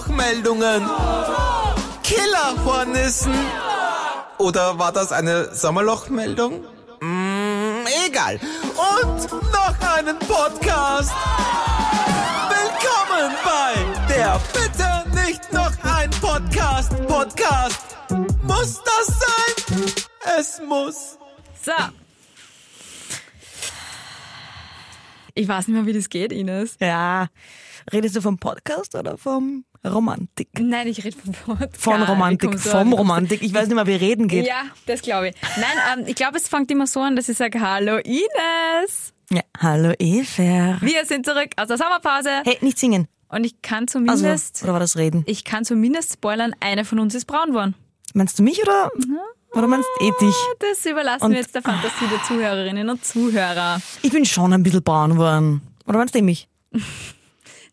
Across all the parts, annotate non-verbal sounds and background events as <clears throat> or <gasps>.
Sommerlochmeldungen. Killerhornissen. Oder war das eine Sommerlochmeldung? Mm, egal. Und noch einen Podcast. Willkommen bei der Bitte nicht noch ein Podcast. Podcast. Muss das sein? Es muss. So. Ich weiß nicht mehr, wie das geht, Ines. Ja. Redest du vom Podcast oder vom Romantik? Nein, ich rede vom Podcast. Von Romantik, vom Romantik. Ich weiß nicht mehr, wie reden geht. Ja, das glaube ich. Nein, ähm, ich glaube, es fängt immer so an, dass ich sage, hallo Ines. Ja. Hallo Eva. Wir sind zurück aus der Sommerpause. Hey, nicht singen. Und ich kann Also, zumindest, oder war das Reden? ich kann zumindest spoilern, eine von uns ist braun geworden. Meinst du mich oder, oder meinst du eh dich? Das überlassen Und- wir jetzt der Fantasie der Zuhörerinnen und Zuhörer. Ich bin schon ein bisschen braun geworden. Oder meinst du eh mich? <laughs>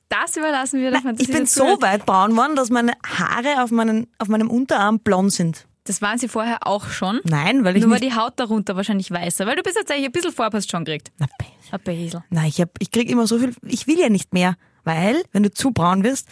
Das überlassen wir der Fantasie Ich bin so weit braun geworden, dass meine Haare auf, meinen, auf meinem Unterarm blond sind. Das waren sie vorher auch schon. Nein, weil ich Nur war die Haut darunter wahrscheinlich weißer, weil du bist tatsächlich ein bisschen hast schon gekriegt. Na, bisschen. Nein, ich, hab, ich krieg immer so viel... Ich will ja nicht mehr, weil, wenn du zu braun wirst,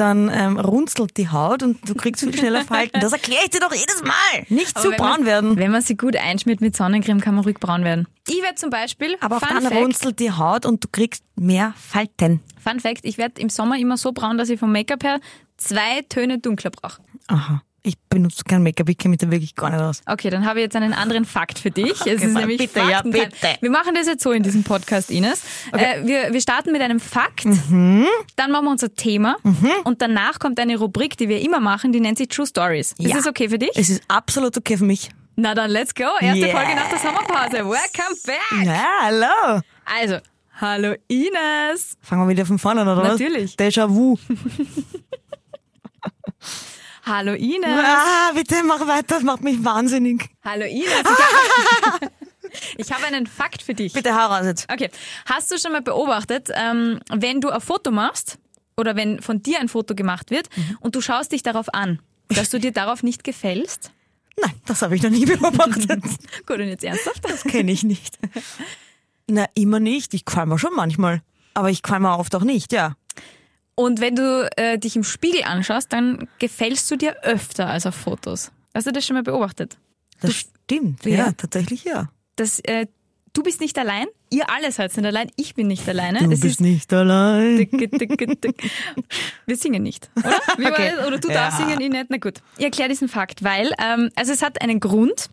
dann ähm, runzelt die Haut und du kriegst viel schneller Falten. Das erkläre ich dir doch jedes Mal. Nicht Aber zu braun man, werden. Wenn man sie gut einschmiert mit Sonnencreme, kann man ruhig braun werden. Ich werde zum Beispiel, Aber Fun, dann Fact, runzelt die Haut und du kriegst mehr Falten. Fun Fact, ich werde im Sommer immer so braun, dass ich vom Make-up her zwei Töne dunkler brauche. Aha. Ich benutze kein Make-up, ich kenne mich da wirklich gar nicht aus. Okay, dann habe ich jetzt einen anderen Fakt für dich. Es ist Okay, nämlich bitte, ja, Faktentime. bitte. Wir machen das jetzt so in diesem Podcast, Ines. Äh, wir, wir starten mit einem Fakt, Mhm. dann machen wir unser Thema und danach kommt eine Rubrik, die wir immer machen, die nennt sich True Stories. Ist Ja. das okay für dich? Es ist absolut okay für mich. Na dann, let's go. Erste Yes. Folge nach der Sommerpause. Welcome back. Ja, hallo. Also, hallo Ines. Fangen wir wieder von vorne an, oder Natürlich. was? Déjà-vu. <laughs> Hallo Ines. Ah, bitte mach weiter, das macht mich wahnsinnig. Hallo Ines. Ich habe, <laughs> ich habe einen Fakt für dich. Bitte hau raus jetzt. Okay. Hast du schon mal beobachtet, ähm, wenn du ein Foto machst oder wenn von dir ein Foto gemacht wird Mhm. und du schaust dich darauf an, dass du dir darauf nicht gefällst? Nein, das habe ich noch nie <laughs> beobachtet. <laughs> Gut, und jetzt ernsthaft? Das kenne ich nicht. Na, immer nicht. Ich qualm mir schon manchmal. Aber ich qualm mir oft auch nicht, ja. Und wenn du äh, dich im Spiegel anschaust, dann gefällst du dir öfter als auf Fotos. Hast du das schon mal beobachtet? Das stimmt. Ja, Ja. tatsächlich ja. Das, äh, du bist nicht allein, ihr alle seid nicht allein, ich bin nicht alleine. Du Es bist ist nicht allein. Dicke, dicke, dicke. Wir singen nicht, oder? <laughs> Okay. Oder du Ja. darfst singen, ich nicht? Na gut. Ich erkläre diesen Fakt, weil, ähm, also es hat einen Grund.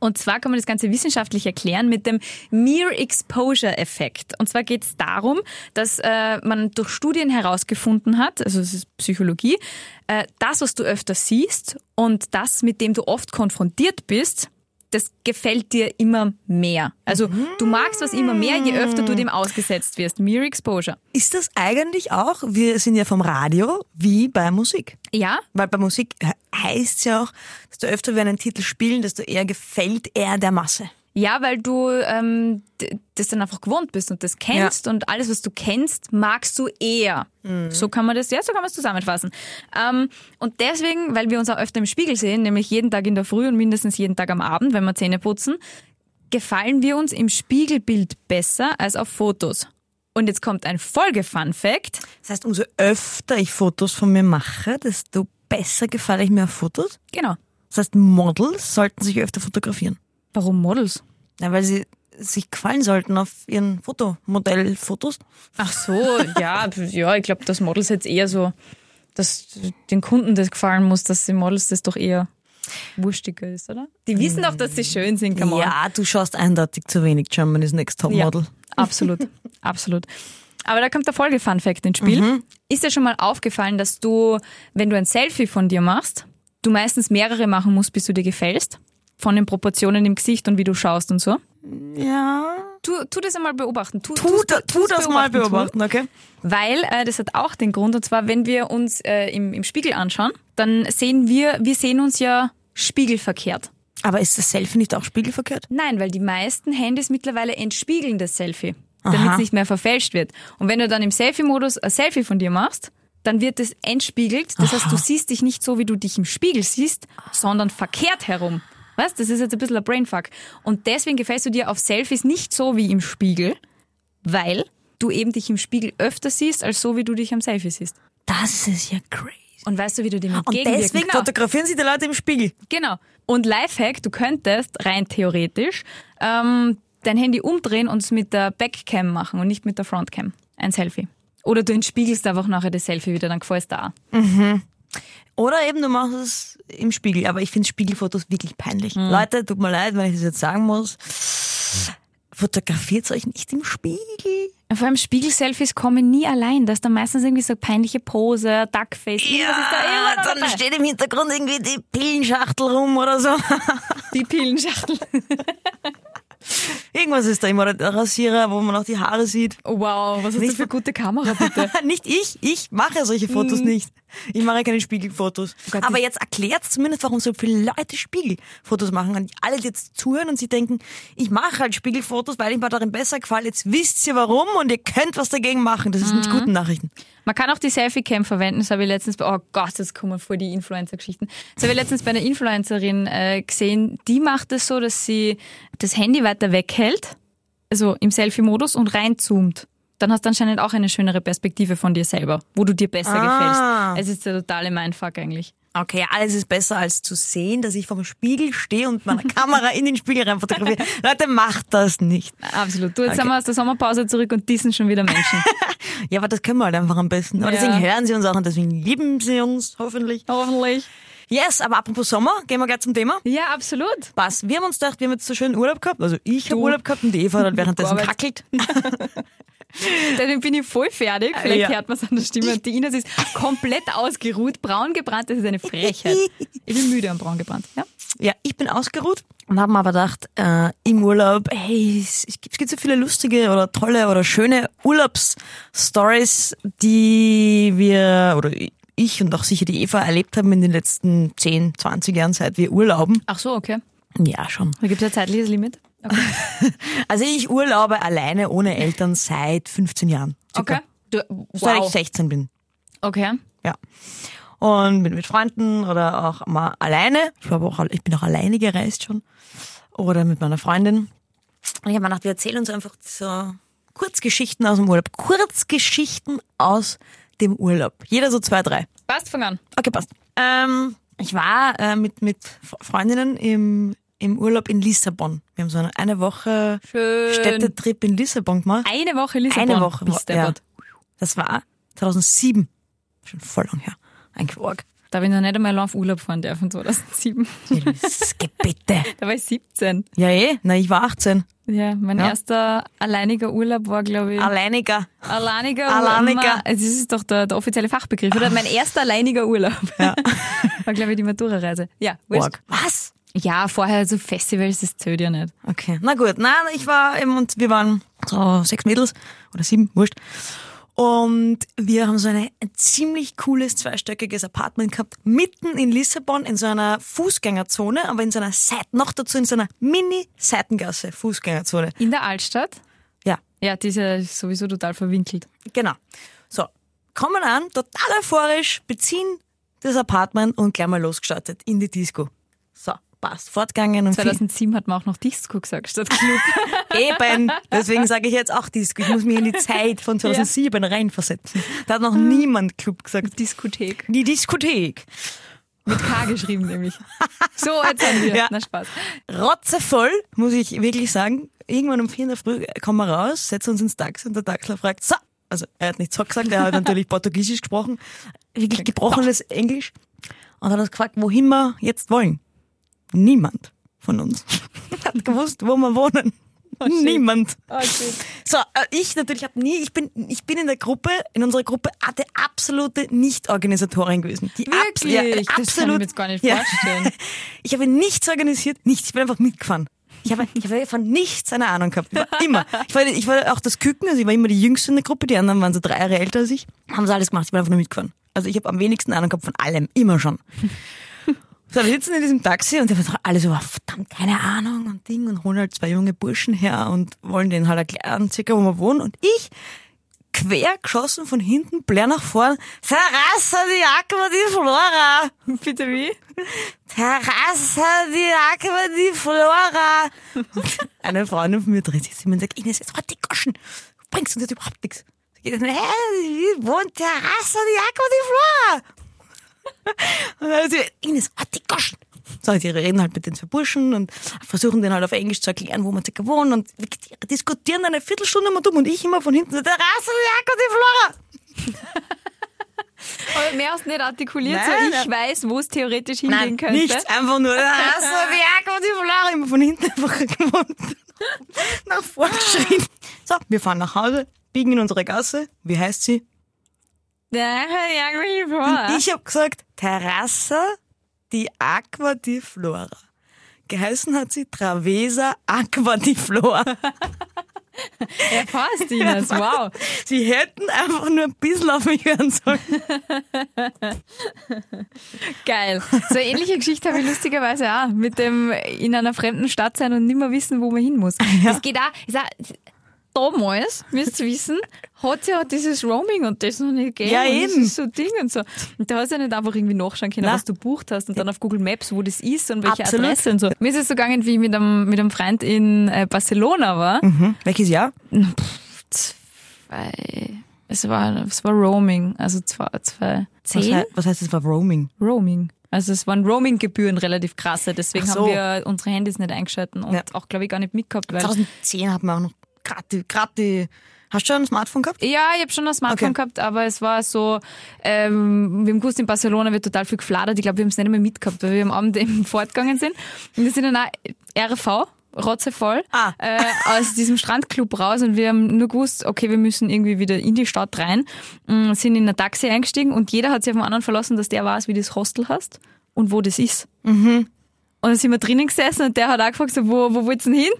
Und zwar kann man das Ganze wissenschaftlich erklären mit dem Mere Exposure Effekt. Und zwar geht es darum, dass äh, man durch Studien herausgefunden hat, also es ist Psychologie, äh, das, was du öfter siehst und das, mit dem du oft konfrontiert bist, das gefällt dir immer mehr. Also du magst was immer mehr, je öfter du dem ausgesetzt wirst. Mere Exposure. Ist das eigentlich auch, wir sind ja vom Radio, wie bei Musik? Ja, Weil bei Musik heißt es ja auch, desto öfter wir einen Titel spielen, desto eher gefällt er der Masse. Ja, weil du ähm, das dann einfach gewohnt bist und das kennst und alles, was du kennst, magst du eher. So kann man das, ja, so kann man es zusammenfassen. Ähm, und deswegen, weil wir uns auch öfter im Spiegel sehen, nämlich jeden Tag in der Früh und mindestens jeden Tag am Abend, wenn wir Zähne putzen, gefallen wir uns im Spiegelbild besser als auf Fotos. Und jetzt kommt ein Folge-Fun-Fact. Das heißt, umso öfter ich Fotos von mir mache, desto besser gefalle ich mir auf Fotos. Genau. Das heißt, Models sollten sich öfter fotografieren. Warum Models? Ja, weil sie sich gefallen sollten auf ihren Fotomodellfotos. Ach so, ja, <laughs> ja, ich glaube, dass Models jetzt eher so, dass den Kunden das gefallen muss, dass die Models das doch eher wurstiger ist, oder? Die wissen doch, dass sie schön sind, come on. Ja, du schaust eindeutig zu wenig Germany's Next Top Model. absolut, <laughs> absolut. Aber da kommt der Folge-Fun-Fact ins Spiel. Ist dir schon mal aufgefallen, dass du, wenn du ein Selfie von dir machst, du meistens mehrere machen musst, bis du dir gefällst? Von den Proportionen im Gesicht und wie du schaust und so? Ja. Tu, tu das einmal beobachten. Tu, Tu, tu tu's das mal tu. beobachten, okay? Weil äh, das hat auch den Grund, und zwar, wenn wir uns äh, im, im Spiegel anschauen, dann sehen wir, wir sehen uns ja spiegelverkehrt. Aber ist das Selfie nicht auch spiegelverkehrt? Nein, weil die meisten Handys mittlerweile entspiegeln das Selfie, damit Aha. es nicht mehr verfälscht wird. Und wenn du dann im Selfie-Modus ein Selfie von dir machst, dann wird es entspiegelt. Das heißt, du siehst dich nicht so, wie du dich im Spiegel siehst, sondern verkehrt herum. Weißt, das ist jetzt ein bisschen ein Brainfuck. Und deswegen gefällst du dir auf Selfies nicht so wie im Spiegel, weil du eben dich im Spiegel öfter siehst, als so, wie du dich am Selfie siehst. Das ist ja crazy. Und weißt du, wie du dem Und deswegen genau. fotografieren sie die Leute im Spiegel. Genau. Und Lifehack, du könntest rein theoretisch ähm, dein Handy umdrehen und es mit der Backcam machen und nicht mit der Frontcam. Ein Selfie. Oder du entspiegelst einfach nachher das Selfie wieder, dann gefällt da auch. Oder eben du machst es im Spiegel. Aber ich finde Spiegelfotos wirklich peinlich. Leute, tut mir leid, wenn ich das jetzt sagen muss. Fotografiert euch nicht im Spiegel. Vor allem Spiegel-Selfies kommen nie allein. Da ist dann meistens irgendwie so peinliche Pose, Duckface, ist da dann dabei. steht im Hintergrund irgendwie die Pillenschachtel rum oder so. Die Pillenschachtel. <laughs> Irgendwas ist da immer. Der Rasierer, wo man auch die Haare sieht. Oh, wow, was hast Nicht du für gute Kamera, <laughs> bitte? nicht ich, ich mache solche Fotos nicht. Ich mache keine Spiegelfotos. Gott, Aber das- jetzt erklärt zumindest, warum so viele Leute Spiegelfotos machen. Und alle, die jetzt zuhören und sie denken, ich mache halt Spiegelfotos, weil ich mir darin besser gefallen. Jetzt wisst ihr warum und ihr könnt was dagegen machen. Das ist nicht guten Nachrichten. Man kann auch die Selfie-Cam verwenden. Das habe ich letztens bei, oh Gott, das kommen voll die Influencer-Geschichten. Das habe ich letztens bei einer Influencerin äh, gesehen. Die macht es so, dass sie das Handy weiter weghält, also im Selfie-Modus und reinzoomt. Dann hast du anscheinend auch eine schönere Perspektive von dir selber, wo du dir besser Ah. gefällst. Es ist der totale Mindfuck eigentlich. Okay, alles ist besser als zu sehen, dass ich vor dem Spiegel stehe und meine <laughs> Kamera in den Spiegel rein fotografiere. <laughs> Leute, macht das nicht. Absolut. Du, jetzt sind wir aus der Sommerpause zurück und diesen schon wieder Menschen. <laughs> Ja, aber das können wir halt einfach am besten. Aber Ja. deswegen hören sie uns auch und deswegen lieben sie uns hoffentlich. Hoffentlich. Yes, aber apropos Sommer, gehen wir gleich zum Thema. Ja, absolut. Passt. Wir haben uns gedacht, wir haben jetzt so schön Urlaub gehabt. Also ich habe. Urlaub gehabt und die Eva hat währenddessen kackelt. <laughs> Dann bin ich voll fertig. Vielleicht Ja. hört man es an der Stimme. Und die Ines ist komplett ausgeruht. Braun gebrannt, das ist eine Frechheit. Ich bin müde am braun gebrannt. Ja? Ja, ich bin ausgeruht und habe mir aber gedacht, äh, im Urlaub, hey, es, es gibt es gibt so viele lustige oder tolle oder schöne Urlaubsstories, die wir oder ich und auch sicher die Eva erlebt haben in den letzten 10, 20 Jahren, seit wir urlauben. Ach so, okay. Ja, schon. Da gibt es ein zeitliches Limit. Okay. <laughs> Also ich urlaube alleine ohne Eltern seit 15 Jahren. circa. okay. Du, Seit ich wow. 16 bin. Okay. Ja. Und bin mit Freunden oder auch mal alleine. Ich, auch, ich bin auch alleine gereist schon. Oder mit meiner Freundin. Und ich habe mir gedacht, wir erzählen uns einfach so Kurzgeschichten aus dem Urlaub. Kurzgeschichten aus dem Urlaub. Jeder so zwei, drei. Passt, fang an. Okay, passt. Ähm, ich war äh, mit, mit Freundinnen im, im Urlaub in Lissabon. Wir haben so eine, eine Woche Schön. Städtetrip in Lissabon gemacht. Eine Woche Lissabon. Eine Woche. Bist ja. Das war 2007. Schon voll lang her. Ein Quark. Da habe ich noch nicht einmal auf Urlaub fahren dürfen, 2007. <laughs> Bitte. Da war ich 17. Ja, eh. Na, ich war 18. Ja, mein Ja. erster alleiniger Urlaub war, glaube ich, Alleiniger. alleiniger Alleiniger. Das ist doch der, der offizielle Fachbegriff, oder? Mein erster alleiniger Urlaub. Ja. <laughs> War, glaube ich, die Matura-Reise. Ja. Was? Ja, vorher so Festivals, das zählt ja nicht. Okay. Na gut. Nein, ich war eben, und wir waren so sechs Mädels oder sieben, wurscht. Und wir haben so eine, ein ziemlich cooles zweistöckiges Apartment gehabt, mitten in Lissabon, in so einer Fußgängerzone, aber in so einer Seite, noch dazu in so einer Mini-Seitengasse, Fußgängerzone. In der Altstadt? Ja, Ja, die ist ja sowieso total verwinkelt. Genau. So, kommen an, total euphorisch, beziehen das Apartment und gleich mal losgestartet in die Disco. Passt, fortgegangen und viel, 2007 hat man auch noch Disco gesagt statt Club. <laughs> eben. Deswegen sage ich jetzt auch Disco. Ich muss mich in die Zeit von <laughs> 2007 reinversetzen. Da hat noch niemand Club gesagt. Diskothek. Die Diskothek. Mit K geschrieben nämlich. So, jetzt haben wir. Ja. Na Spaß. Rotzevoll, muss ich wirklich sagen. Irgendwann um vier in der Früh kommen wir raus, setzen uns ins Taxi und der Taxler fragt, so, also er hat nicht so gesagt, er hat natürlich <laughs> Portugiesisch gesprochen, wirklich gebrochenes Englisch und hat uns gefragt, wohin wir jetzt wollen. Niemand von uns <laughs> hat gewusst, wo wir wohnen. shit. Niemand. Oh. So, äh, ich natürlich habe nie, ich bin, ich bin in der Gruppe, in unserer Gruppe ah, der absolute Nicht-Organisatorin gewesen. Die abs- Wirklich? ja, Das kann ich absolut. mir jetzt gar nicht vorstellen. <laughs> Ich habe nichts organisiert, nichts. Ich bin einfach mitgefahren. Ich habe, ich habe von nichts eine Ahnung gehabt. Immer. Ich war, ich war auch das Küken, also ich war immer die Jüngste in der Gruppe, die anderen waren so drei Jahre älter als ich. Haben sie alles gemacht, ich bin einfach nur mitgefahren. Also ich habe am wenigsten Ahnung gehabt von allem, immer schon. So, wir sitzen in diesem Taxi und die alle so, verdammt, keine Ahnung und Ding und holen halt zwei junge Burschen her und wollen denen halt erklären, circa wo wir wohnen. Und ich, quer geschossen von hinten, blär nach vorn, Terrasse, die Jacke, die Flora. <laughs> Bitte wie? Terrasse, die Jacke, die Flora. <laughs> Eine Freundin von mir dreht sich zu mir und sagt, Ines, jetzt halt die Goschen. Du bringst uns jetzt überhaupt nichts. Hä, wohnt Terrasse, die Aqua die Flora? Und dann sie, Ines, hat die Goschen. So, die reden halt mit den zwei Burschen und versuchen denen halt auf Englisch zu erklären, wo man circa wohnt und wir diskutieren eine Viertelstunde mal dumm und ich immer von hinten so, Terrasse, die Flora. Aber mehr hast du nicht artikuliert, Nein, so ich nein. weiß, wo es theoretisch hingehen könnte. nichts, einfach nur, Terrasse, <laughs> die Aqua die Flora. Immer von hinten einfach gewohnt. Nach vorne <laughs> geschrien. So, wir fahren nach Hause, biegen in unsere Gasse. Wie heißt sie? Ja, ja, ja, ja. Ich habe gesagt, Terrassa di Aqua di Flora. Geheißen hat sie Travesa Aqua di Flora. <laughs> Ja, passt, Ines, wow. Sie hätten einfach nur ein bisschen auf mich hören sollen. Geil. So eine ähnliche Geschichte habe ich lustigerweise auch mit dem in einer fremden Stadt sein und nicht mehr wissen, wo man hin muss. Das geht auch, ist auch damals, müsst ihr wissen, hat ja dieses Roaming und das noch nicht gegeben. Ja, und eben. So Ding und so. Und da hast du ja nicht einfach irgendwie nachschauen können, Na. was du bucht hast und dann auf Google Maps, wo das ist und welche Absolut. Adresse und so. Mir ist es so gegangen, wie ich mit einem, mit einem Freund in äh, Barcelona war. Mhm. Welches Jahr? Zwei, es war, es war Roaming, also zwei, zwei, Was, zehn? hei- was heißt das war Roaming? Roaming. Also es waren Roaming-Gebühren relativ krasse, deswegen so. haben wir unsere Handys nicht eingeschalten und Ja. auch, glaube ich, gar nicht mitgehabt. Weil 2010 hat man auch noch gerade die, grad die. Hast du schon ein Smartphone gehabt? ja, ich habe schon ein Smartphone Okay. gehabt, aber es war so, ähm, wir haben gewusst, in Barcelona wird total viel gefladert. Ich glaube, wir haben es nicht mehr mitgehabt, weil wir am Abend eben <laughs> fortgegangen sind. Und wir sind dann auch RV, rotzevoll, Ah. äh, aus diesem Strandclub raus und wir haben nur gewusst, okay, wir müssen irgendwie wieder in die Stadt rein, Mm, sind in ein Taxi eingestiegen und jeder hat sich auf den anderen verlassen, dass der weiß, wie das Hostel heißt und wo das ist. Und dann sind wir drinnen gesessen und der hat auch gefragt, so, wo, wo willst du denn hin?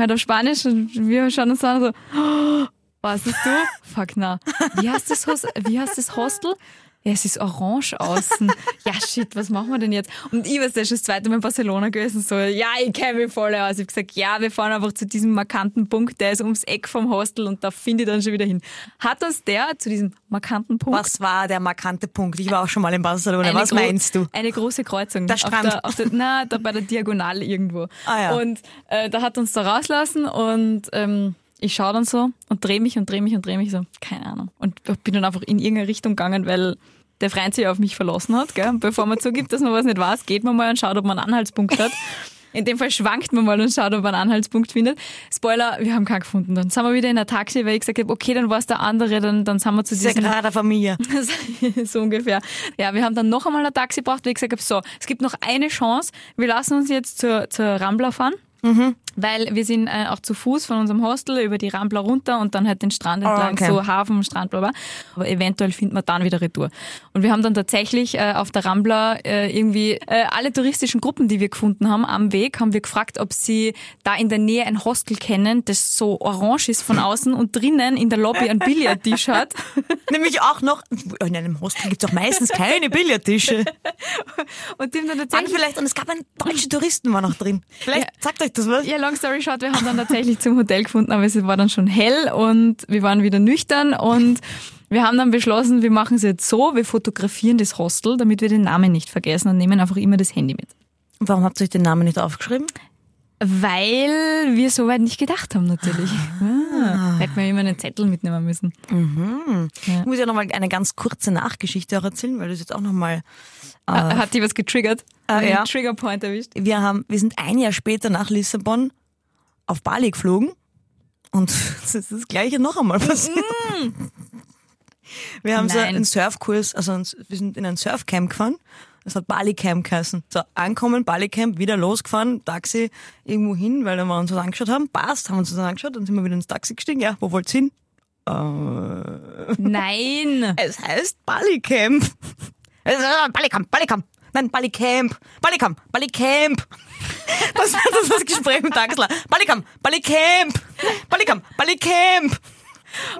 Halt auf Spanisch und wir schauen uns an so, oh, <gasps> was ist du? Fuck na. <laughs> Wie heißt das, Hos wie heißt das Hostel? Ja, es ist orange außen. <laughs> Ja, shit, was machen wir denn jetzt? Und ich war ja schon das zweite Mal in Barcelona gewesen, so, ja, ich kenne mich voll aus. Ich habe gesagt, ja, wir fahren einfach zu diesem markanten Punkt, der ist ums Eck vom Hostel und da finde ich dann schon wieder hin. Hat uns der zu diesem markanten Punkt Was war der markante Punkt? Ich war auch schon mal in Barcelona. Was meinst du? Eine große Kreuzung. Der Auf Strand. der, auf der, na, da bei der Diagonale irgendwo. Ah, ja. Und äh, da hat uns da rauslassen und ähm, ich schaue dann so und drehe mich und drehe mich und drehe mich so. Keine Ahnung. Und bin dann einfach in irgendeine Richtung gegangen, weil der Freund sich auf mich verlassen hat. Gell? Und bevor man zugibt, dass man was nicht weiß, geht man mal und schaut, ob man einen Anhaltspunkt hat. In dem Fall schwankt man mal und schaut, ob man einen Anhaltspunkt findet. Spoiler, wir haben keinen gefunden. Dann sind wir wieder in der Taxi, weil ich gesagt habe, okay, dann war es der andere, dann, dann sind wir zu diesem gerade eine Familie. <laughs> so ungefähr. Ja, wir haben dann noch einmal ein Taxi gebraucht, weil ich gesagt habe, so, es gibt noch eine Chance. Wir lassen uns jetzt zur, zur Rambla fahren. Mhm. Weil wir sind äh, auch zu Fuß von unserem Hostel über die Rambla runter und dann halt den Strand entlang, Ah, okay. so Hafen, Strand, bla, bla. Aber eventuell finden wir dann wieder Retour. Und wir haben dann tatsächlich äh, auf der Rambla äh, irgendwie äh, alle touristischen Gruppen, die wir gefunden haben, am Weg, haben wir gefragt, ob sie da in der Nähe ein Hostel kennen, das so orange ist von außen und drinnen in der Lobby ein Billardtisch hat. <laughs> Nämlich auch noch, in einem Hostel gibt es auch meistens keine Billardtische. <laughs> Und haben dann tatsächlich vielleicht, und es gab einen deutschen Touristen war noch drin. Vielleicht Ja. sagt euch das was? Ja, long story short, wir haben dann tatsächlich zum Hotel gefunden, aber es war dann schon hell und wir waren wieder nüchtern und wir haben dann beschlossen, wir machen es jetzt so, wir fotografieren das Hostel, damit wir den Namen nicht vergessen und nehmen einfach immer das Handy mit. Warum habt ihr euch den Namen nicht aufgeschrieben? Weil wir so weit nicht gedacht haben, natürlich. Ah. Hätten wir immer einen Zettel mitnehmen müssen. Ich muss ja nochmal eine ganz kurze Nachgeschichte auch erzählen, weil das jetzt auch nochmal. Ah, Hat die was getriggert? Ah, Einen ja. Triggerpoint erwischt? Wir haben, wir sind ein Jahr später nach Lissabon auf Bali geflogen und <laughs> es ist das Gleiche noch einmal passiert. Wir haben so Nein. einen Surfkurs, also wir sind in ein Surfcamp gefahren. Das hat Bali Camp geheißen. So, ankommen, Bali Camp, wieder losgefahren, Taxi irgendwo hin, weil wir uns was angeschaut haben. Passt, haben uns das angeschaut, dann sind wir wieder ins Taxi gestiegen. Ja, wo wollt's hin? Nein! <laughs> Es heißt Bali Camp. Äh, Bali Camp, Bali Camp. Nein, Bali Camp. Bali Camp, Bali Camp. Das war das, das Gespräch mit Taxler. Bali Camp, Bali Camp. Bali Camp, Bali Camp.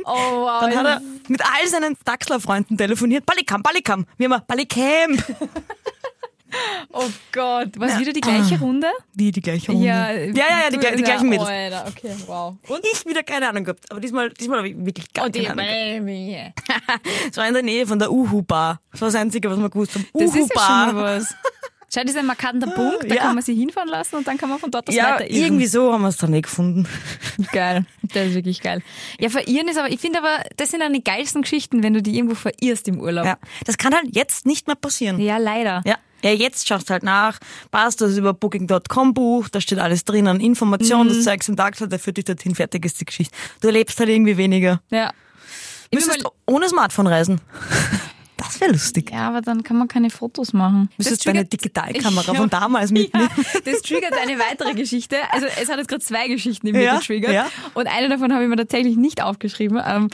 Oh wow. Dann hat er mit all seinen Taxler-Freunden telefoniert. Bali Camp. Wir haben Bali Camp. <laughs> oh Gott. War es wieder die gleiche Runde? Wie die gleiche Runde. Ja, ja, ja, ja die, die gleichen Mädels. Alter, okay, wow. Und ich wieder keine Ahnung gehabt. Aber diesmal, diesmal habe ich wirklich gar die keine Ahnung. Gehabt. Es <laughs> war in der Nähe von der Uhu-Bar. Das war das Einzige, was wir gewusst haben. Das ist ja schon Uhu-Bar. was. <laughs> Schau, das ist ein markanter Punkt, da ja. kann man sie hinfahren lassen und dann kann man von dort aus Ja, weiter irren. irgendwie so haben wir es dann eh gefunden. <laughs> Geil. Das ist wirklich geil. Ja, verirren ist aber, ich finde aber, das sind dann die geilsten Geschichten, wenn du die irgendwo verirrst im Urlaub. Ja, das kann halt jetzt nicht mehr passieren. Ja, leider. Ja. Ja, jetzt schaust du halt nach, passt, du hast über Booking.com bucht, da steht alles drin an Informationen, Mhm. das zeigst im Tag, der führt dich dorthin, fertig ist die Geschichte. Du erlebst halt irgendwie weniger. Ja. Müsstest ohne Smartphone reisen. <laughs> Das wäre lustig. Ja, aber dann kann man keine Fotos machen. Müsstest Das deine Digitalkamera <laughs> von damals mitnehmen. <laughs> Ja, das triggert eine weitere Geschichte. Also es hat jetzt gerade zwei Geschichten in mir Ja, getriggert. ja. Und eine davon habe ich mir tatsächlich nicht aufgeschrieben. Ähm,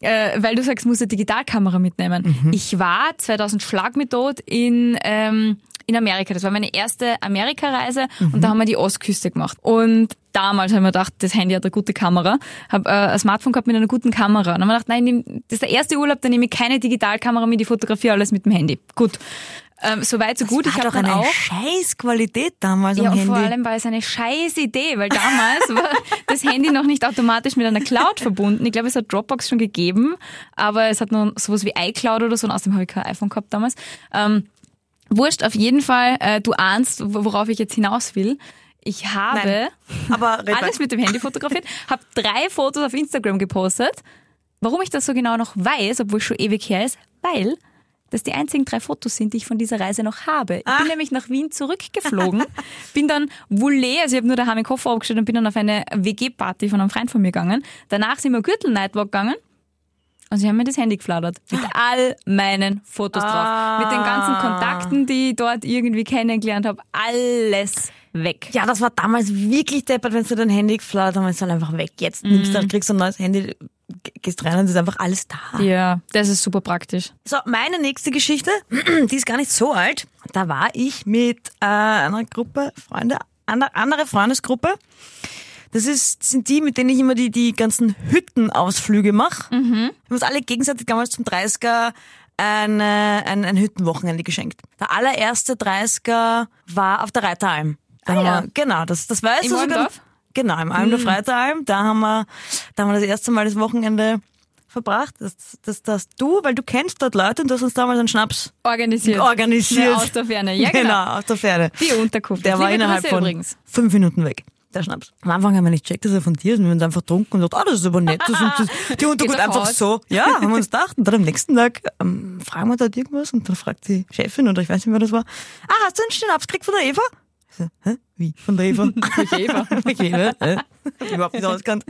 äh, weil du sagst, musst eine Digitalkamera mitnehmen. Mhm. Ich war 2000 Schlag mit tot in, ähm, in Amerika. Das war meine erste Amerikareise Mhm. und da haben wir die Ostküste gemacht. Und damals habe ich mir gedacht, das Handy hat eine gute Kamera. Habe äh, ein Smartphone gehabt mit einer guten Kamera. Und dann habe ich gedacht, nein, das ist der erste Urlaub, da nehme ich keine Digitalkamera mit, ich fotografiere alles mit dem Handy. Gut. Ähm, so weit, so gut. ich habe dann eine auch scheiß Qualität damals ja, und vor Handy. allem war es eine scheiß Idee, weil damals war <laughs> das Handy noch nicht automatisch mit einer Cloud verbunden. Ich glaube, es hat Dropbox schon gegeben, aber es hat nur sowas wie iCloud oder so und außerdem habe ich kein iPhone gehabt damals. Ähm, wurscht, auf jeden Fall, äh, du ahnst, worauf ich jetzt hinaus will. Ich habe alles mit dem Handy fotografiert, habe drei Fotos auf Instagram gepostet. Warum ich das so genau noch weiß, obwohl es schon ewig her ist, weil das die einzigen drei Fotos sind, die ich von dieser Reise noch habe. Ich Ah. bin nämlich nach Wien zurückgeflogen, <laughs> bin dann Voulé, also ich habe nur daheim den Koffer aufgestellt und bin dann auf eine WG-Party von einem Freund von mir gegangen. Danach sind wir Gürtel Nightwalk gegangen und sie haben mir das Handy geflattert. Mit <laughs> all meinen Fotos drauf. Mit den ganzen Kontakten, die ich dort irgendwie kennengelernt habe. Alles weg. Ja, das war damals wirklich deppert, wenn du dein Handy geflattert hast, ist dann einfach weg. Jetzt nimmst du, kriegst du ein neues Handy, gehst rein und es ist einfach alles da. Ja, das ist super praktisch. So, meine nächste Geschichte, <clears throat> die ist gar nicht so alt. Da war ich mit äh, einer Gruppe Freunde, andere Freundesgruppe. Das ist, sind die, mit denen ich immer die, die ganzen Hüttenausflüge mache. Mhm. Wir haben uns alle gegenseitig damals zum 30er eine, ein, ein Hüttenwochenende geschenkt. Der allererste 30er war auf der Reiteralm. Da Ah, ja. wir, genau, das, das weißt Im du sogar. Genau, im Alm der Freitalm. Da haben wir, da haben wir das erste Mal das Wochenende verbracht. Das, das, das du, weil du kennst dort Leute und du hast uns damals einen Schnaps Organisiert. organisiert. Ja, aus der Ferne. Ja, <laughs> genau. genau, aus der Ferne. Die Unterkunft. Der war Liebe innerhalb von übrigens. fünf Minuten weg. Der Schnaps. Am Anfang haben wir nicht checkt, dass er von dir ist. Und wir haben uns einfach getrunken und gesagt, ah, das ist aber nett. Das, und das, <laughs> die Unterkunft nach einfach so. Ja, haben wir uns gedacht. Und dann am nächsten Tag ähm, fragen wir dort irgendwas und dann fragt die Chefin oder ich weiß nicht, wer das war. Ah, hast du einen Schnaps gekriegt von der Eva? Ich so, hä? Wie? Von der Eva? <laughs> Eva? <laughs> Welche Eva? Hä? Hab ich überhaupt nicht auskannt.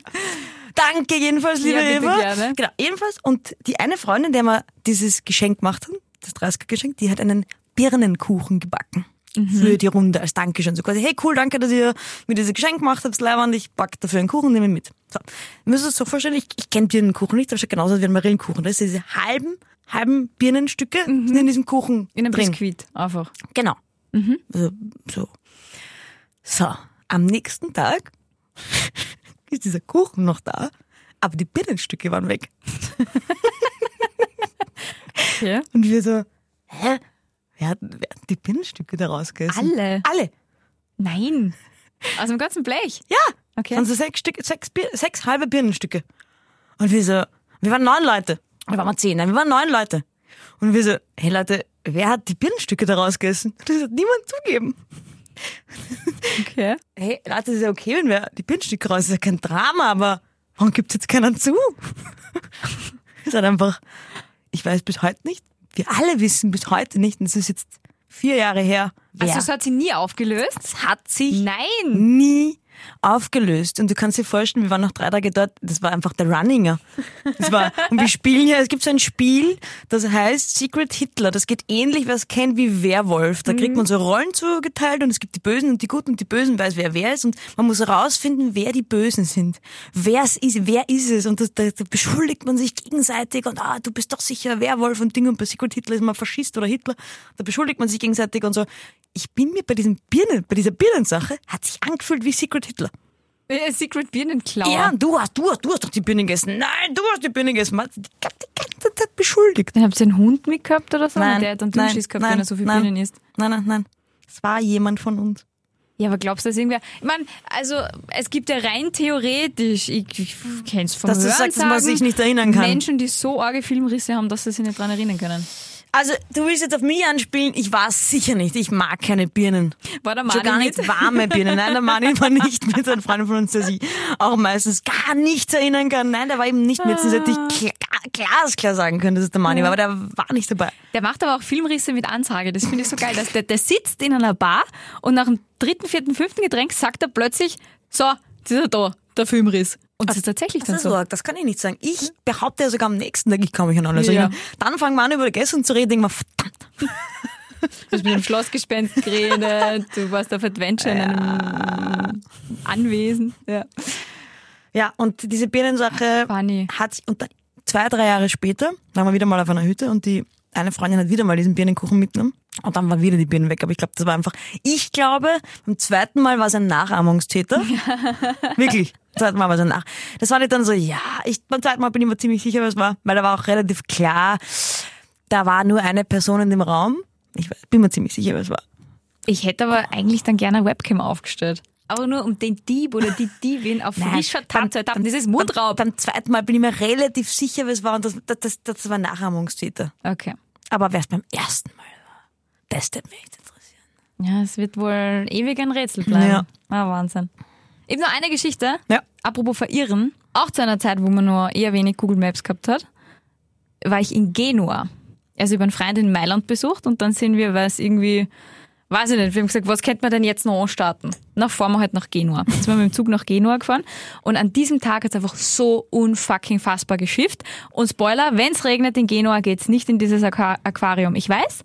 Danke jedenfalls, liebe Ja, Eva. gerne. Genau, jedenfalls. Und die eine Freundin, der mir dieses Geschenk gemacht hat, das 30er-Geschenk, die hat einen Birnenkuchen gebacken. Für die Runde als Dankeschön. So quasi, hey cool, danke, dass ihr mir dieses Geschenk gemacht habt, Leibwand, ich back dafür einen Kuchen, nehme ihn mit. So. Ihr müsst es so vorstellen, ich, ich kenne Birnenkuchen nicht, das schaut genauso aus wie ein Marillenkuchen. Da ist diese halben, halben Birnenstücke sind in diesem Kuchen In einem drin. Biskuit einfach. Genau. Also, so. So, am nächsten Tag <laughs> ist dieser Kuchen noch da, aber die Birnenstücke waren weg. <laughs> Okay. Und wir so, hä? Wer hat, wer hat die Birnenstücke da rausgegessen? Alle? Alle. Nein. Aus dem ganzen Blech. Ja. Okay. Waren so sechs, Stück, sechs, sechs halbe Birnenstücke. Und wir so, wir waren neun Leute. Wir waren mal zehn, nein, wir waren neun Leute. Und wir so, hey Leute, wer hat die Birnenstücke da rausgegessen? Und das hat niemand zugeben. Okay. hey, Leute, das ist ja okay, wenn wir die Birnenstücke raus, das ist ja kein Drama, aber warum gibt's jetzt keinen zu? <laughs> ist halt einfach, ich weiß bis heute nicht, wir alle wissen bis heute nicht, und es ist jetzt vier Jahre her. Also, das hat sie nie aufgelöst? es hat sich Nein. nie aufgelöst. Und du kannst dir vorstellen, wir waren noch drei Tage dort, das war einfach der Runninger. Das war, und wir spielen ja, es gibt so ein Spiel, das heißt Secret Hitler. Das geht ähnlich, wer es kennt, wie Werwolf. Da kriegt man so Rollen zugeteilt und es gibt die Bösen und die Guten und die Bösen weiß, wer wer ist. Und man muss herausfinden, wer die Bösen sind. Wer es ist, wer ist es? Und das, da, da beschuldigt man sich gegenseitig und ah, du bist doch sicher Werwolf und Ding und bei Secret Hitler ist man Faschist oder Hitler. Da beschuldigt man sich gegenseitig und so. Ich bin mir bei diesem Birnen, bei dieser Birnensache, hat sich angefühlt wie Secret Hitler. Äh, Secret Birnenklauer. Ja, du hast, du hast, du hast doch die Birnen gegessen. Nein, du hast die Birnen gegessen. Man hat die ganze die ganze Zeit beschuldigt. Dann habt ihr einen Hund mitgehabt oder so? Nein, Der hat dann Dünnschiss gehabt, nein, wenn er so viel nein. Birnen isst. Nein, nein, nein. Es war jemand von uns. Ja, aber glaubst du, dass irgendwer... Ich meine, also es gibt ja rein theoretisch, ich, ich kenn's vom Dass du Hören sagst, dass man sagen, sich nicht erinnern kann. Menschen, die so arge Filmrisse haben, dass sie sich nicht dran erinnern können. Also, du willst jetzt auf mich anspielen? Ich war sicher nicht. Ich mag keine Birnen. War der Schon Mani gar mit? nicht warme Birnen. Nein, der Mani war nicht mit. Ein Freund von uns, der sich auch meistens gar nichts erinnern kann. Nein, der war eben nicht mit. Sonst hätte ich kla- glasklar sagen können, dass es der Mani war, aber der war nicht dabei. Der macht aber auch Filmrisse mit Ansage. Das finde ich so geil. Dass der, der sitzt in einer Bar und nach dem dritten, vierten, fünften Getränk sagt er plötzlich, so, das ist er da, der Filmriss. Und das ist tatsächlich Das dann ist so. so. Das kann ich nicht sagen. Ich behaupte ja sogar am nächsten Tag, ich kann mich an alles Ja. erinnern. Dann fangen wir an, über Gestern zu reden, denken wir, verdammt. Du hast mit dem Schlossgespenst geredet, du warst auf Adventure in einem Anwesen. Ja. Ja, und diese Birnensache Funny. hat sich, und zwei, drei Jahre später waren wir wieder mal auf einer Hütte und die eine Freundin hat wieder mal diesen Birnenkuchen mitgenommen und dann waren wieder die Birnen weg. Aber ich glaube, das war einfach, ich glaube, beim zweiten Mal war es ein Nachahmungstäter. <laughs> Wirklich. Zweiten Mal war ein Nach. Das war nicht dann so, ja, ich, beim zweiten Mal bin ich mir ziemlich sicher, was war, weil da war auch relativ klar, da war nur eine Person in dem Raum. Ich bin mir ziemlich sicher, was war. Ich hätte aber eigentlich dann gerne eine Webcam aufgestellt. Aber nur um den Dieb oder die Diebin auf Nein, frischer Tat zu ertappen. Das ist Mundraub. Beim, zweiten Mal bin ich mir relativ sicher, was war und das, das, das, das war Nachahmungstäter. Okay. Aber wer es beim ersten Mal war, das würde mich interessieren. Ja, es wird wohl ewig ein Rätsel bleiben. Ja. Ah, Wahnsinn. Eben nur eine Geschichte. Ja. Apropos verirren. Auch zu einer Zeit, wo man nur eher wenig Google Maps gehabt hat, war ich in Genua. Also über einen Freund in Mailand besucht und dann sind wir, weil es irgendwie, weiß ich nicht, wir haben gesagt, was könnte man denn jetzt noch anstarten? Nach fahren wir halt nach Genua. Jetzt sind wir mit dem Zug nach Genua gefahren und an diesem Tag hat es einfach so unfucking fassbar geschifft. Und Spoiler, wenn es regnet in Genua, geht's nicht in dieses Aqua Aquarium. Ich weiß,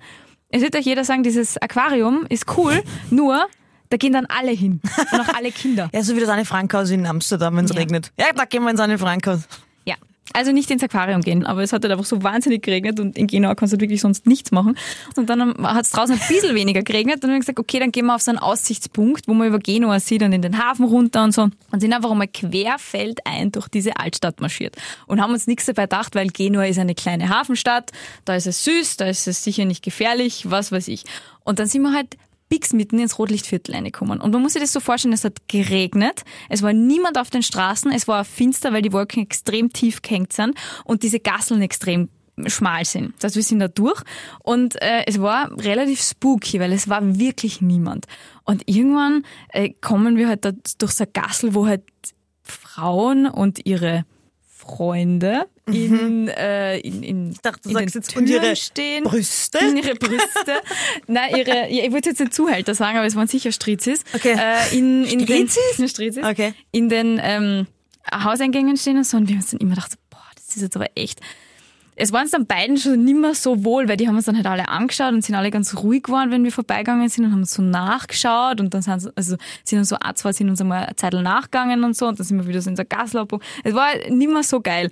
es wird euch jeder sagen, dieses Aquarium ist cool, nur da gehen dann alle hin und auch alle Kinder. <laughs> Ja, so wie das Anne Frankhaus in Amsterdam, wenn es Ja. regnet. Ja, da gehen wir ins Anne Frankhaus. Ja, also nicht ins Aquarium gehen, aber es hat halt einfach so wahnsinnig geregnet und in Genua kannst du halt wirklich sonst nichts machen. Und dann hat es draußen ein bisschen <laughs> weniger geregnet und dann haben wir gesagt, okay, dann gehen wir auf so einen Aussichtspunkt, wo man über Genua sieht und in den Hafen runter und so und sind einfach einmal querfeldein durch diese Altstadt marschiert und haben uns nichts dabei gedacht, weil Genua ist eine kleine Hafenstadt, da ist es süß, da ist es sicher nicht gefährlich, was weiß ich. Und dann sind wir halt Pix mitten ins Rotlichtviertel reingekommen. Und man muss sich das so vorstellen, es hat geregnet, es war niemand auf den Straßen, es war finster, weil die Wolken extrem tief gehängt sind und diese Gasseln extrem schmal sind. Das heißt, wir sind da durch und äh, es war relativ spooky, weil es war wirklich niemand. Und irgendwann äh, kommen wir halt da durch so ein Gassel, wo halt Frauen und ihre Freunde in, äh, in, in, Mhm. dachte, du in sagst jetzt, und ihre Türen stehen. Brüste? In ihre Brüste. <laughs> Nein, ihre, ja, ich wollte jetzt nicht Zuhälter sagen, aber es waren sicher Strizis. Okay. Äh, in, in Strizis? Den, <laughs> Strizis? Okay. In den ähm, Hauseingängen stehen und so. Und wir haben uns dann immer gedacht, boah, das ist jetzt aber echt. Es waren uns dann beiden schon nimmer so wohl, weil die haben uns dann halt alle angeschaut und sind alle ganz ruhig geworden, wenn wir vorbeigegangen sind und haben uns so nachgeschaut und dann sind, also sind uns so ein, zwei sind uns einmal eine Zeit nachgegangen und so und dann sind wir wieder so in so Gaslaub. Es war nimmer so geil.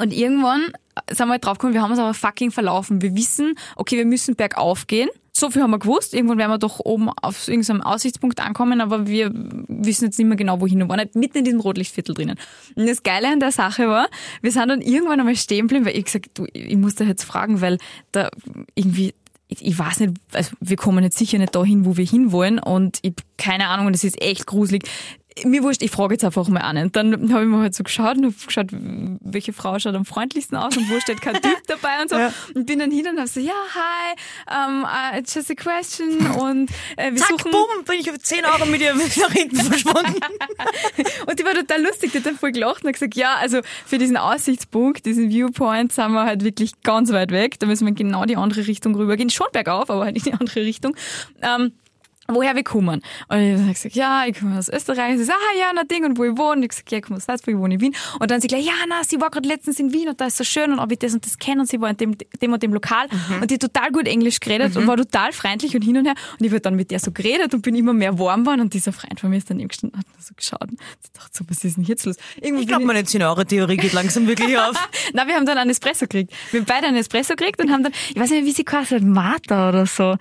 Und irgendwann sind wir halt draufgekommen, wir haben uns aber fucking verlaufen. Wir wissen, okay, wir müssen bergauf gehen. So viel haben wir gewusst. Irgendwann werden wir doch oben auf irgendeinem Aussichtspunkt ankommen, aber wir wissen jetzt nicht mehr genau, wohin. Wir waren halt mitten in diesem Rotlichtviertel drinnen. Und das Geile an der Sache war, wir sind dann irgendwann einmal stehen geblieben, weil ich gesagt, du, ich muss da jetzt fragen, weil da irgendwie ich, ich weiß nicht, also wir kommen jetzt sicher nicht dahin, wo wir hinwollen und ich keine Ahnung, und das ist echt gruselig. Mir wurscht, ich frage jetzt einfach mal an. Und dann habe ich mir halt so geschaut und hab geschaut, welche Frau schaut am freundlichsten aus und wo steht kein <laughs> Typ dabei und so. Ja. Und bin dann hin und habe so, ja, hi, um, uh, just a question und äh, wir Zack, suchen... bumm, bin ich auf 10 Euro mit ihr <laughs> nach hinten verschwunden. <laughs> Und die war total lustig, die hat dann voll gelacht und hat gesagt, ja, also für diesen Aussichtspunkt, diesen Viewpoint sind wir halt wirklich ganz weit weg. Da müssen wir genau die andere Richtung rübergehen. Schon bergauf, aber halt in die andere Richtung. Ähm, woher wir kommen. Und ich habe gesagt, ja, ich komme aus Österreich. Sie sagt, ah ja, na Ding, und wo ich wohne. Ich gesagt, ja, ich komme aus Salzburg, ich wohne in Wien. Und dann sie gleich, ja, na, sie war gerade letztens in Wien und da ist so schön und ob ich das und das kenne und sie war in dem, dem und dem Lokal. Und die hat total gut Englisch geredet und war total freundlich und hin und her. Und ich habe dann mit der so geredet und bin immer mehr warm geworden und dieser Freund von mir ist dann eben gestanden und hat so geschaut und ich dachte so, was ist denn jetzt los? Irgendwann Ich glaube, meine 10 Euro Theorie geht langsam wirklich auf. <laughs> na, wir haben dann einen Espresso gekriegt. Wir haben beide einen Espresso gekriegt und haben dann, ich weiß nicht, wie sie quasi hat, Martha oder so.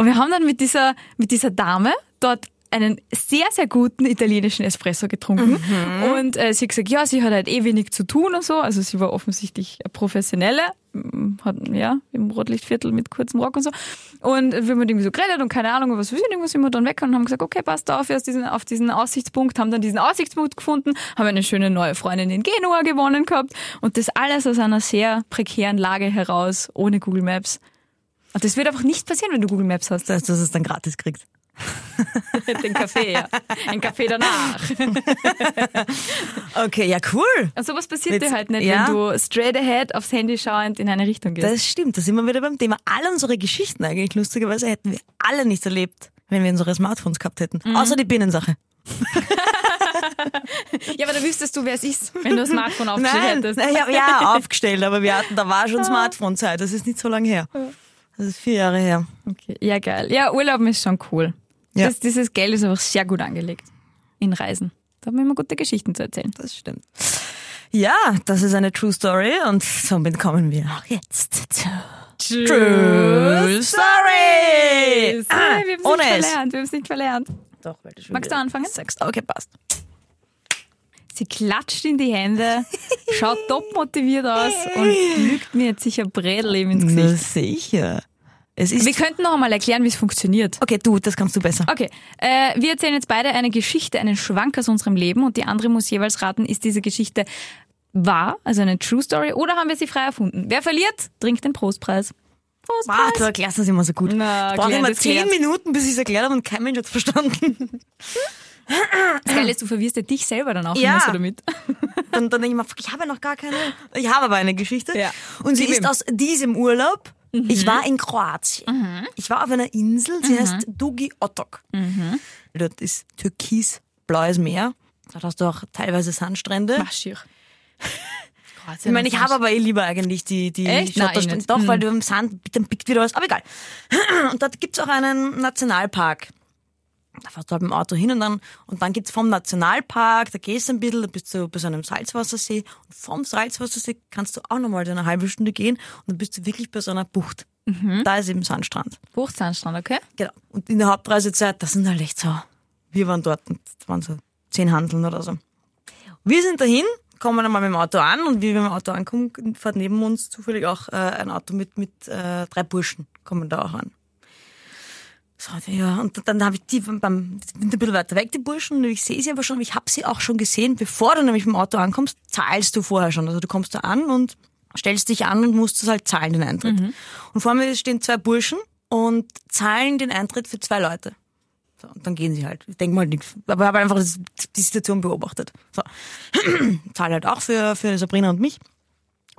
Und wir haben dann mit dieser, mit dieser Dame dort einen sehr, sehr guten italienischen Espresso getrunken. Und äh, sie hat gesagt, ja, sie hat halt eh wenig zu tun und so. Also sie war offensichtlich eine professionelle, hat, ja, im Rotlichtviertel mit kurzem Rock und so. Und wir haben irgendwie so geredet und keine Ahnung, was ich, irgendwas wir dann weg und haben gesagt, okay, passt auf, auf diesen, auf diesen Aussichtspunkt, haben dann diesen Aussichtspunkt gefunden, haben eine schöne neue Freundin in Genua gewonnen gehabt und das alles aus einer sehr prekären Lage heraus, ohne Google Maps. Und das wird einfach nicht passieren, wenn du Google Maps hast. Das heißt, dass es dann gratis kriegt. <laughs> Den Kaffee, ja. Ein Kaffee danach. <laughs> Okay, ja, cool. Und sowas passiert Jetzt- dir halt nicht, ja. wenn du straight ahead aufs Handy schauend in eine Richtung gehst. Das stimmt, da sind wir wieder beim Thema. Alle unsere Geschichten eigentlich, lustigerweise, hätten wir alle nicht erlebt, wenn wir unsere Smartphones gehabt hätten. Mhm. Außer die Binnensache. <laughs> ja, aber da wüsstest du, wer es ist, wenn du ein Smartphone aufgestellt Nein, hättest. ja, ja, aufgestellt, aber wir hatten, da war schon Smartphone-Zeit. Das ist nicht so lange her. Das ist vier Jahre her. Okay. Ja, geil. Ja, Urlauben ist schon cool. Ja. Das, dieses Geld ist einfach sehr gut angelegt. In Reisen. Da haben wir immer gute Geschichten zu erzählen. Das stimmt. Ja, das ist eine True Story und somit kommen wir auch jetzt zu True Story. Ah, wir haben es nicht verlernt. Wir haben es nicht verlernt. Doch, weil du schon Magst du anfangen? Sagst, okay, passt. Sie klatscht in die Hände, schaut top motiviert aus und lügt mir jetzt sicher Bredel ins Na Gesicht. sicher. Wir könnten noch einmal erklären, wie es funktioniert. okay, du, das kannst du besser. Okay, äh, wir erzählen jetzt beide eine Geschichte, einen Schwank aus unserem Leben und die andere muss jeweils raten, ist diese Geschichte wahr, also eine True Story, oder haben wir sie frei erfunden? Wer verliert, trinkt den Prostpreis. Prostpreis. Ah, du erklärst das immer so gut. Na, ich brauche immer zehn. Minuten, bis ich es erklärt habe und kein Mensch hat es verstanden. <laughs> Das Geile ist, du verwirrst ja dich selber dann auch Ja. immer so damit. Dann, dann denke ich mir, ich habe ja noch gar keine. Ich habe aber eine Geschichte. Ja. Und sie Gib ist ihm. aus diesem Urlaub. Ich war in Kroatien. Ich war auf einer Insel, sie heißt Dugi Otok. Dort ist türkis-blaues Meer. Dort hast du auch teilweise Sandstrände. Maschir. <laughs> Ich meine, ich habe aber eh lieber eigentlich die, die Echt? Nein. Doch, Hm. weil du im Sand, dann pickt wieder was. Aber egal. <clears throat> Und dort gibt's auch einen Nationalpark. Da fährst du halt mit dem Auto hin und dann, und dann gibt's vom Nationalpark, da gehst du ein bisschen, da bist du bei so einem Salzwassersee. Und vom Salzwassersee kannst du auch nochmal eine halbe Stunde gehen und dann bist du wirklich bei so einer Bucht. Mhm. Da ist eben Sandstrand. Buchsandstrand, okay? Genau. Und in der Hauptreisezeit, das sind halt echt so, wir waren dort und das waren so zehn Handeln oder so. Wir sind dahin, kommen einmal mit dem Auto an und wie wir mit dem Auto ankommen, fährt neben uns zufällig auch äh, ein Auto mit, mit äh, drei Burschen, kommen da auch an. So, ja, und dann habe ich die beim, beim ein bisschen weiter weg, die Burschen, und ich sehe sie aber schon, ich habe sie auch schon gesehen, bevor du nämlich mit dem Auto ankommst, zahlst du vorher schon. Also du kommst da an und stellst dich an und musst es halt zahlen, den Eintritt. Und vor mir stehen zwei Burschen und zahlen den Eintritt für zwei Leute. So, und dann gehen sie halt. Ich denke mal nichts. Aber ich habe einfach das, die Situation beobachtet. So. <clears throat> Zahle halt auch für, für Sabrina und mich.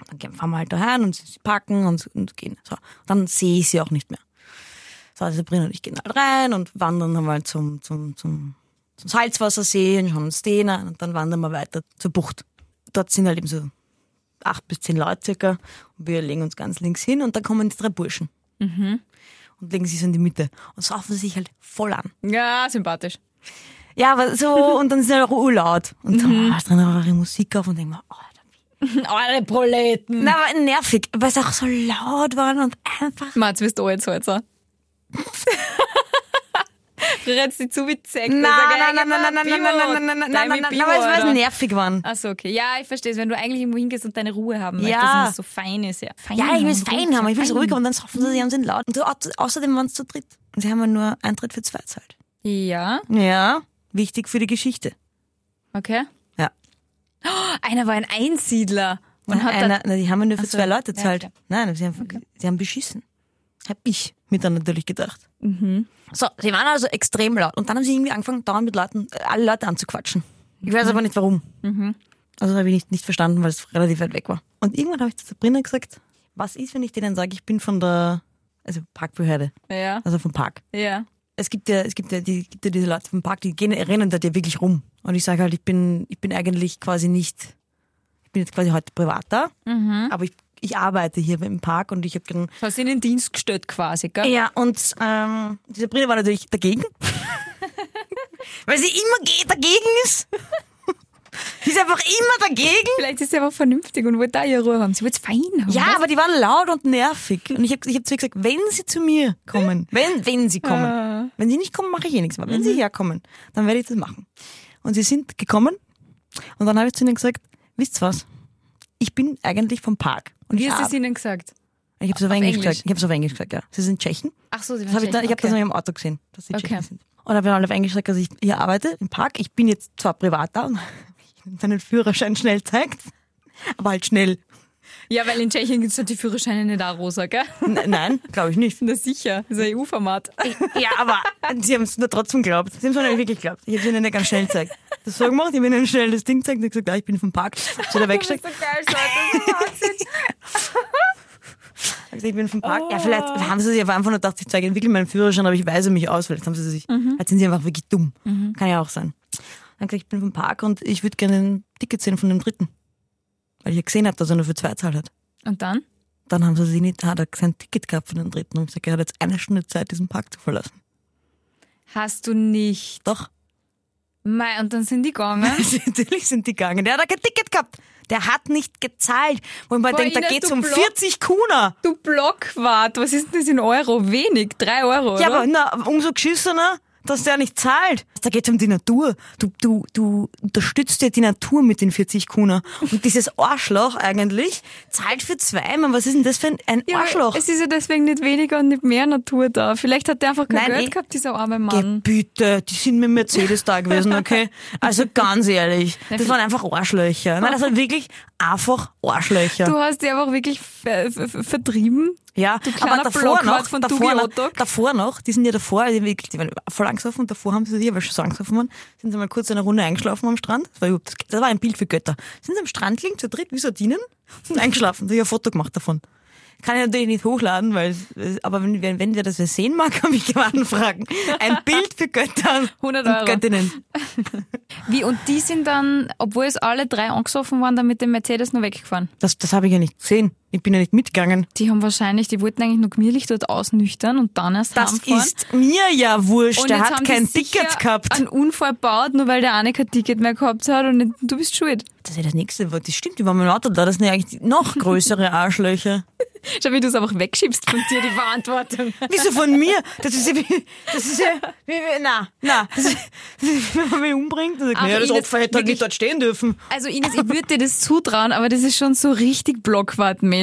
Und dann fahren wir halt daheim und sie packen und, und gehen. So. Dann sehe ich sie auch nicht mehr. So, also Sabrina und ich gehen halt rein und wandern dann mal zum, zum, zum, zum Salzwassersee und schauen uns den an und dann wandern wir weiter zur Bucht. Dort sind halt eben so acht bis zehn Leute circa und wir legen uns ganz links hin und dann kommen die drei Burschen. Und legen sich so in die Mitte und saufen sich halt voll an. Ja, sympathisch. Ja, aber so, <laughs> und dann sind sie halt auch urlaut. Und dann hast du dann auch ihre Musik auf und denk mir, oh, <laughs> Alle Proleten. na, aber nervig, weil es auch so laut war und einfach. Mats, bist du jetzt halt <laughs> so. Rennst die zu wie Zeck. Nein, nein, nein, nein, nein, nein, nein, nein, nein, nein, nein, nein, nein, nein, weil es weil es nervig waren. Achso, okay. Ja, ich verstehe es. Wenn du eigentlich irgendwo hingehst und deine Ruhe haben möchtest Ja. und es so fein ist, ja. Fein Ja, ich will es und fein ruhig, haben, ich will es fein. ruhig haben und dann saufen sie sich und sind laut. Und so, au- außerdem waren es zu dritt. Und sie haben ja nur Eintritt für zwei zahlt. Ja, Ja, wichtig für die Geschichte. okay. Ja. Oh, <gasps> einer war ein Einsiedler. Und hat Einer, na, die haben ja nur für zwei Leute zahlt. Nein, sie haben, sie haben beschissen. Hab ich mir dann natürlich gedacht. Mhm. So, sie waren also extrem laut. Und dann haben sie irgendwie angefangen, dauernd mit Leuten, alle Leute anzuquatschen. Ich weiß aber nicht warum. Also habe ich nicht, nicht verstanden, weil es relativ weit weg war. Und irgendwann habe ich zu Sabrina gesagt, was ist, wenn ich denen sage, ich bin von der, also Parkbehörde, ja, also vom Park. ja. Es gibt ja, es gibt ja, die, gibt ja diese Leute vom Park, die gehen, rennen da ja wirklich rum. Und ich sage halt, ich bin, ich bin eigentlich quasi nicht, ich bin jetzt quasi heute privat da, aber ich, ich arbeite hier im Park und ich habe dann Du hast ihn in den Dienst gestellt quasi, gell? ja, und ähm, die Sabrina war natürlich dagegen. <laughs> Weil sie immer ge- dagegen ist. <laughs> Die ist einfach immer dagegen. Vielleicht ist sie einfach vernünftig und wollte da ihre Ruhe haben. Sie wollte es fein haben. Ja, weißt? aber die waren laut und nervig. Und ich habe ich hab zu ihr gesagt, wenn sie zu mir kommen, <laughs> wenn, wenn sie kommen, wenn sie nicht kommen, mache ich eh nichts mehr. Wenn sie herkommen, dann werde ich das machen. Und sie sind gekommen und dann habe ich zu ihnen gesagt, wisst ihr was? Ich bin eigentlich vom Park. Und Wie hast du es ihnen gesagt? Ich habe es auf Auf Englisch gesagt. Ich habe es auf Englisch gesagt, ja. Sie sind Tschechen. Ach so, sie Das hab ich, da, ich habe das noch im Auto gesehen, dass sie Okay. Tschechen sind. Und habe dann auf Englisch gesagt, dass ich hier arbeite, im Park. Ich bin jetzt zwar privat da und <laughs> seinen Führerschein schnell zeigt, aber halt schnell. Ja, weil in Tschechien gibt es die Führerscheine nicht auch rosa, gell? N nein, glaube ich nicht. Na sicher, das ist ein EU-Format. Ja, aber sie haben es nur trotzdem geglaubt. Sie haben es mir nicht wirklich geglaubt. Ich habe es ihnen nicht ganz schnell gezeigt. Das so gemacht, ich habe ihnen schnell das Ding gezeigt und gesagt, ja, ich bin vom Park. Hab sie da weggesteckt. geil, so, das gesagt, ich bin vom Park. Ja, vielleicht haben sie sich einfach nur gedacht, ich zeige wirklich meinen Führerschein, aber ich weise mich aus. Vielleicht haben sie sich, vielleicht sind sie einfach wirklich dumm. Kann ja auch sein. Dann gesagt, ich bin vom Park und ich würde gerne ein Ticket sehen von dem dritten. Weil ich ja gesehen habe, dass er nur für zwei zahlt hat. Und dann? Dann haben sie sich nicht, hat er sein Ticket gehabt von dem dritten und gesagt, er hat jetzt eine Stunde Zeit, diesen Park zu verlassen. Hast du nicht. Doch. Mei, und dann sind die gegangen. <laughs> Natürlich sind die gegangen. Der hat kein Ticket gehabt. Der hat nicht gezahlt. Wo man denkt, da Ines, geht's du um Block. 40 Kuna. Du Blockwart, was ist denn das in Euro? Wenig, drei Euro, Ja, oder? aber na, umso geschissener, dass der nicht zahlt. Da geht's um die Natur. Du, du, du unterstützt ja die Natur mit den 40 Kuna. Und dieses Arschloch eigentlich zahlt für zwei. Man, was ist denn das für ein, ein Ja, Arschloch? Es ist ja deswegen nicht weniger und nicht mehr Natur da. Vielleicht hat der einfach kein Nein, Geld eh. gehabt, dieser arme Mann. Bitte, die sind mit Mercedes da gewesen, okay? Also ganz ehrlich, das waren einfach Arschlöcher. Nein, das waren wirklich einfach Arschlöcher. Du hast die einfach wirklich ver ver ver vertrieben. Ja, aber davor noch, von davor, noch davor noch, die sind ja davor, die, wirklich- die waren voll angesoffen und davor haben sie sich, weil schon so angesoffen waren, sind sie mal kurz eine Runde eingeschlafen am Strand. Das war, das, war ein Bild für Götter. Sind sie am Strand liegen, zu dritt wie Sardinen, <laughs> sind eingeschlafen. Da habe ich ein Foto gemacht davon. Kann ich natürlich nicht hochladen, weil, aber wenn, wenn, wenn wer das wer sehen mag, <laughs> kann mich gerne anfragen. Ein Bild für Götter <laughs> 100 und Euro. Göttinnen. Wie, und die sind dann, obwohl es alle drei angesoffen waren, dann mit dem Mercedes nur weggefahren. Das, das habe ich ja nicht gesehen. Ich bin ja nicht mitgegangen. Die haben wahrscheinlich, die wollten eigentlich nur gemütlich dort ausnüchtern und dann erst Das heimfahren. ist mir ja wurscht. und Der hat kein Ticket gehabt. einen Unfall gebaut, nur weil der eine kein Ticket mehr gehabt hat und nicht, du bist schuld. Das ist ja das nächste. Das stimmt, die waren mit dem Auto da. Das sind ja eigentlich noch <laughs> größere Arschlöcher. Schau, wie du es einfach wegschiebst von dir, die Verantwortung. <laughs> Wieso von mir? Das ist ja wie, das ist ja, wie, wie na, na, das ist, wie man mich umbringt. Und sagt, naja, das Opfer hätte halt nicht dort stehen dürfen. Also Ines, ich würde dir das zutrauen, aber das ist schon so richtig blockwartmäßig,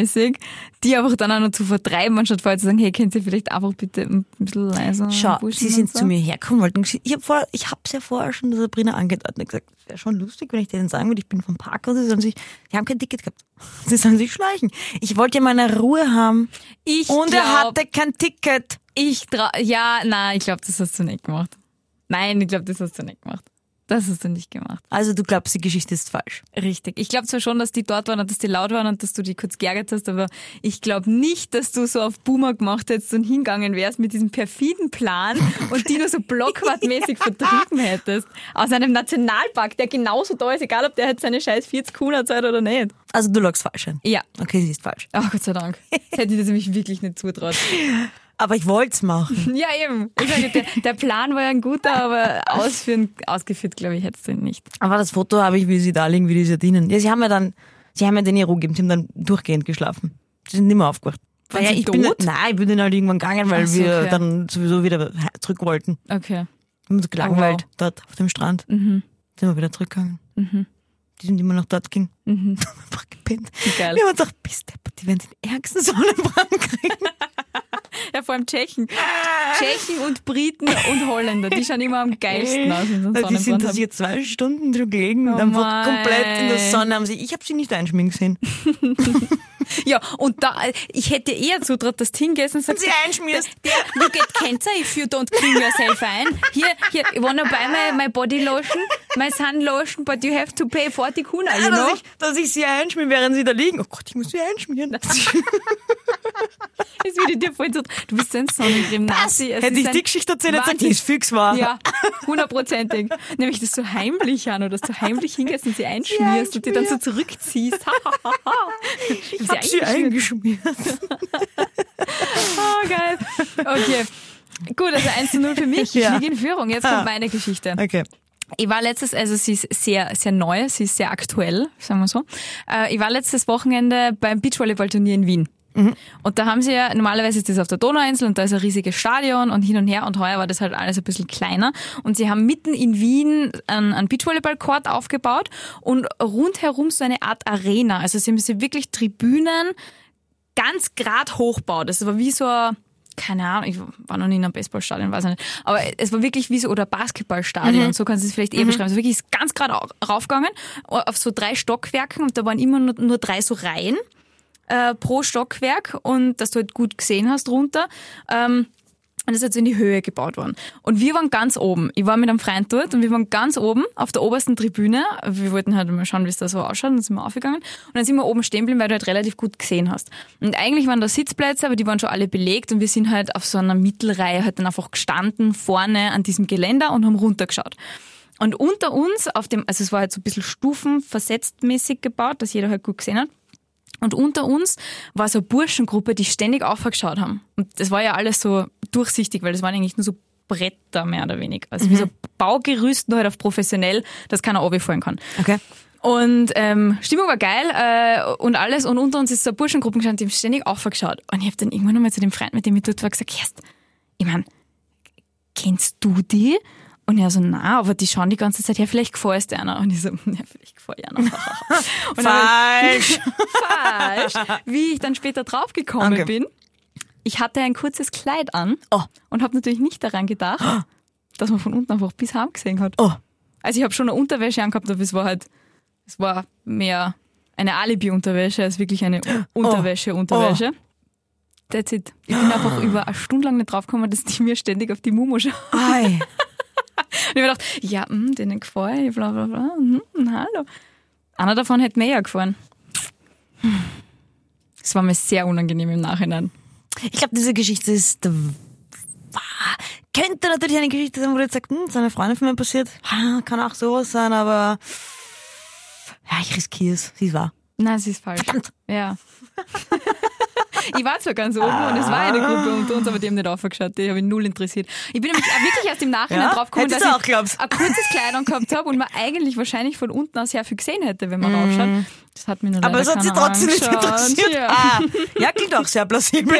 die einfach dann auch noch zu vertreiben, anstatt vorher zu sagen, hey, könnt ihr vielleicht einfach bitte ein bisschen leiser Schau, sie sind so? zu mir hergekommen, wollten, ich habe vor, ich hab's ja vorher schon der Sabrina angedeutet und gesagt, es wäre schon lustig, wenn ich denen sagen würde, ich bin vom Park und sie sollen sich, die haben kein Ticket gehabt. <laughs> Sie sollen sich schleichen. Ich wollte ja meine Ruhe haben. Ich Und er glaub, hatte kein Ticket. Ich trau, ja, nein, ich glaube, das hast du nicht gemacht. Nein, ich glaube, das hast du nicht gemacht. Das hast du nicht gemacht. Also du glaubst, die Geschichte ist falsch. Richtig. Ich glaube zwar schon, dass die dort waren und dass die laut waren und dass du die kurz geärgert hast, aber ich glaube nicht, dass du so auf Boomer gemacht hättest und hingegangen wärst mit diesem perfiden Plan und die nur so blockwartmäßig <laughs> vertrieben hättest. Aus einem Nationalpark, der genauso da ist, egal ob der jetzt seine scheiß 40 Kuna zahlt oder nicht. Also du lagst falsch ein. Ja. Okay, sie ist falsch. Ach Gott sei Dank. Jetzt hätte ich das nämlich wirklich nicht zutraut. <laughs> Aber ich wollte es machen. <laughs> Ja, eben. Sage, der, der Plan war ja ein guter, aber ausführen, ausgeführt, glaube ich, hättest du ihn nicht. Aber das Foto habe ich, wie sie da liegen, wie die Sardinen. Ja, sie haben ja dann, sie haben ja den Ruhe gegeben, sie haben dann durchgehend geschlafen. Sie sind nicht mehr aufgewacht. Waren ja, ich bin, tot? nein, ich bin dann halt irgendwann gegangen, weil so, wir okay. dann sowieso wieder zurück wollten. Okay. Wir haben uns gelangweilt, Oh, dort auf dem Strand. Mhm. Sind wir wieder zurückgegangen. Die sind immer noch dort <laughs> gegangen. Einfach gepennt. Geil. Wir haben uns gedacht, bis die werden den ärgsten Sonnenbrand kriegen. <laughs> Ja, vor allem Tschechen. Tschechen und Briten und Holländer, die schauen immer am geilsten aus, einen die sind Sonnenbrand da haben. hier zwei Stunden schon gelegen und Oh einfach mein. komplett in der Sonne haben sie. Ich habe sie nicht einschminken sehen. <laughs> Ja, und da, ich hätte eher zutraut, dass du hingehst und sagst, sie einschmierst. der, you get cancer if you don't clean yourself ein. Hier, hier, you wanna buy my, my body lotion, my sun lotion, but you have to pay 40 Kuna, you know? Dass, ich, ich sie einschmieren, während sie da liegen. Oh Gott, ich muss sie einschmieren. Das <laughs> würde dir voll so, du bist ein Sonnencreme-Nazi. Hätte ich die Geschichte erzählt, hätte ich gesagt, die ist fix wahr. Ja, hundertprozentig. Nämlich, dass du heimlich an oder dass du heimlich hingehst und sie einschmierst und die dann so zurückziehst. ich habe sie eingeschmiert. <laughs> Oh, geil. Okay. Gut, also 1 zu 0 für mich. Ich Ja. liege in Führung. Jetzt Ah. kommt meine Geschichte. Okay. Ich war letztes, also sie ist sehr, sehr neu, sie ist sehr aktuell, sagen wir so. Äh, ich war letztes Wochenende beim Beachvolleyballturnier in Wien. Und da haben sie ja, normalerweise ist das auf der Donauinsel und da ist ein riesiges Stadion und hin und her und heuer war das halt alles ein bisschen kleiner. Und sie haben mitten in Wien einen, einen Beachvolleyball-Court aufgebaut und rundherum so eine Art Arena. Also sie haben sie wirklich Tribünen ganz grad hochbaut. Das war wie so ein keine Ahnung, ich war noch nie in einem Baseballstadion, weiß ich nicht. Aber es war wirklich wie so, oder Basketballstadion, so kannst du es vielleicht eher beschreiben. Also wirklich ist ganz gerade raufgegangen, auf so drei Stockwerken und da waren immer nur, nur drei so Reihen äh, pro Stockwerk und dass du halt gut gesehen hast runter. Ähm, und das ist jetzt in die Höhe gebaut worden. Und wir waren ganz oben. Ich war mit einem Freund dort und wir waren ganz oben auf der obersten Tribüne. Wir wollten halt mal schauen, wie es da so ausschaut. Dann sind wir aufgegangen. Und dann sind wir oben stehen geblieben, weil du halt relativ gut gesehen hast. Und eigentlich waren da Sitzplätze, aber die waren schon alle belegt. Und wir sind halt auf so einer Mittelreihe halt dann einfach gestanden, vorne an diesem Geländer und haben runtergeschaut. Und unter uns auf dem, also es war halt so ein bisschen stufenversetzt mäßig gebaut, dass jeder halt gut gesehen hat. Und unter uns war so eine Burschengruppe, die ständig aufgeschaut haben. Und das war ja alles so durchsichtig, weil das waren eigentlich nur so Bretter mehr oder weniger. Also wie so Baugerüst, nur halt auf professionell, dass keiner runterfallen kann. Okay. Und ähm, Stimmung war geil äh, und alles. Und unter uns ist so eine Burschengruppe gestanden, die haben ständig aufgeschaut. Und ich habe dann irgendwann nochmal zu dem Freund, mit dem ich dort war, gesagt, Kerst, ich mein, kennst du die? Und er so, na, aber die schauen die ganze Zeit, ja, vielleicht gefällst dir einer. Und ich so, <laughs> ja, vielleicht gefällt dir einer. <laughs> Falsch. <laughs> falsch. Wie ich dann später draufgekommen Okay. bin, ich hatte ein kurzes Kleid an Oh. und habe natürlich nicht daran gedacht, <gasps> dass man von unten einfach bis heim gesehen hat. Oh. Also ich habe schon eine Unterwäsche angehabt, aber es war halt, es war mehr eine Alibi-Unterwäsche als wirklich eine <gasps> Unterwäsche-Unterwäsche. That's it. Ich bin einfach <gasps> über eine Stunde lang nicht draufgekommen, dass die mir ständig auf die Mumu schauen. Ich mir gedacht, ja, mh, denen gefällt, bla bla bla. Mhm, hallo. Einer davon hätte mir ja gefallen. Es war mir sehr unangenehm im Nachhinein. Ich glaube, diese Geschichte ist wahr. Könnte natürlich eine Geschichte sein, wo du jetzt sagst, hm, ist eine Freundin von mir passiert. Kann auch sowas sein, aber ja, ich riskiere es. Sie ist wahr. Nein, es ist falsch. Verdammt. <laughs> Ja. Ich war zwar ganz oben und es war eine Gruppe unter uns, aber die haben nicht aufgeschaut, die habe ich null interessiert. Ich bin nämlich wirklich erst im Nachhinein Ja? draufgekommen, Hättest dass ich ein kurzes Kleid angehabt habe und man eigentlich wahrscheinlich von unten aus sehr viel gesehen hätte, wenn man raufschaut. Das hat mir nur. Aber es hat sie trotzdem nicht interessiert. Ja. Ah, ja, klingt auch sehr plausibel.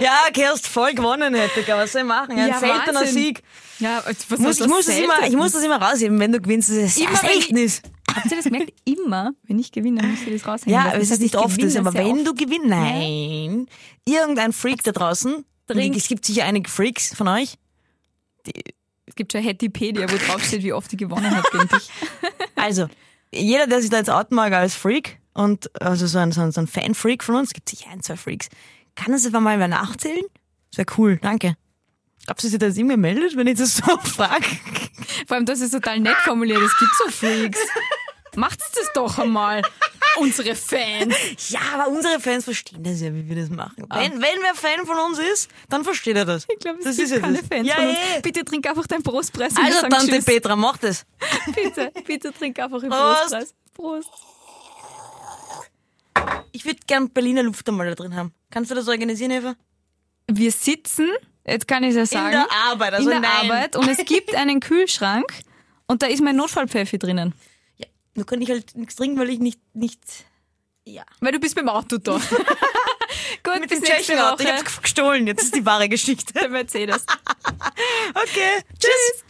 ja, <laughs> Kerst voll gewonnen hätte, was soll ich machen? Ein Ja, seltener Wahnsinn. Sieg. Ja, was Muss, ich, muss das immer, ich muss das immer rausheben, wenn du gewinnst. Das ist Immer selten ist. Habt ihr das gemerkt? Immer, wenn ich gewinne, müsst ihr das raushängen. Ja, es ist nicht oft, gewinne ist, aber wenn du gewinnst, nein. Irgendein Freak da draußen, Trink. es gibt sicher einige Freaks von euch, Es gibt schon Hettipedia, wo draufsteht, wie oft ich gewonnen habe gegen dich. <laughs> Also, jeder, der sich da jetzt outen mag als Freak und also so ein, so ein, so ein Fan-Freak von uns, gibt sicher ein, zwei Freaks, kann das einfach mal wer nachzählen? Das wäre cool, danke. Glaubst du, dass sich das irgendwie meldet, wenn ich das so <laughs> frage? Vor allem, das ist total nett formuliert. Es gibt so Freaks. <laughs> Macht's das doch einmal. Unsere Fans. Ja, aber unsere Fans verstehen das ja, wie wir das machen. Wenn, wenn wer Fan von uns ist, dann versteht er das. Ich glaube, es das gibt ist keine das. Fans ja, von uns. eh. Bitte trink einfach und wir Also, Tante Tschüss. Petra, mach das. <laughs> Bitte, bitte trink einfach im Prost. Brustpreis. Prost. Ich würde gern Berliner Luft einmal da drin haben. Kannst du das organisieren, Eva? Wir sitzen, jetzt kann ich es ja sagen, In der Arbeit, also in der nein. Arbeit und es gibt einen Kühlschrank und da ist mein Notfallpfeffi drinnen. Nur kann ich halt nichts trinken, weil ich nicht, nicht, ja. Weil du bist beim Auto da. <laughs> Gut, Mit bis dem nächste Tschechenauto. Ich Woche. hab's gestohlen. Jetzt ist die wahre Geschichte. Der Mercedes. <laughs> Okay. Tschüss.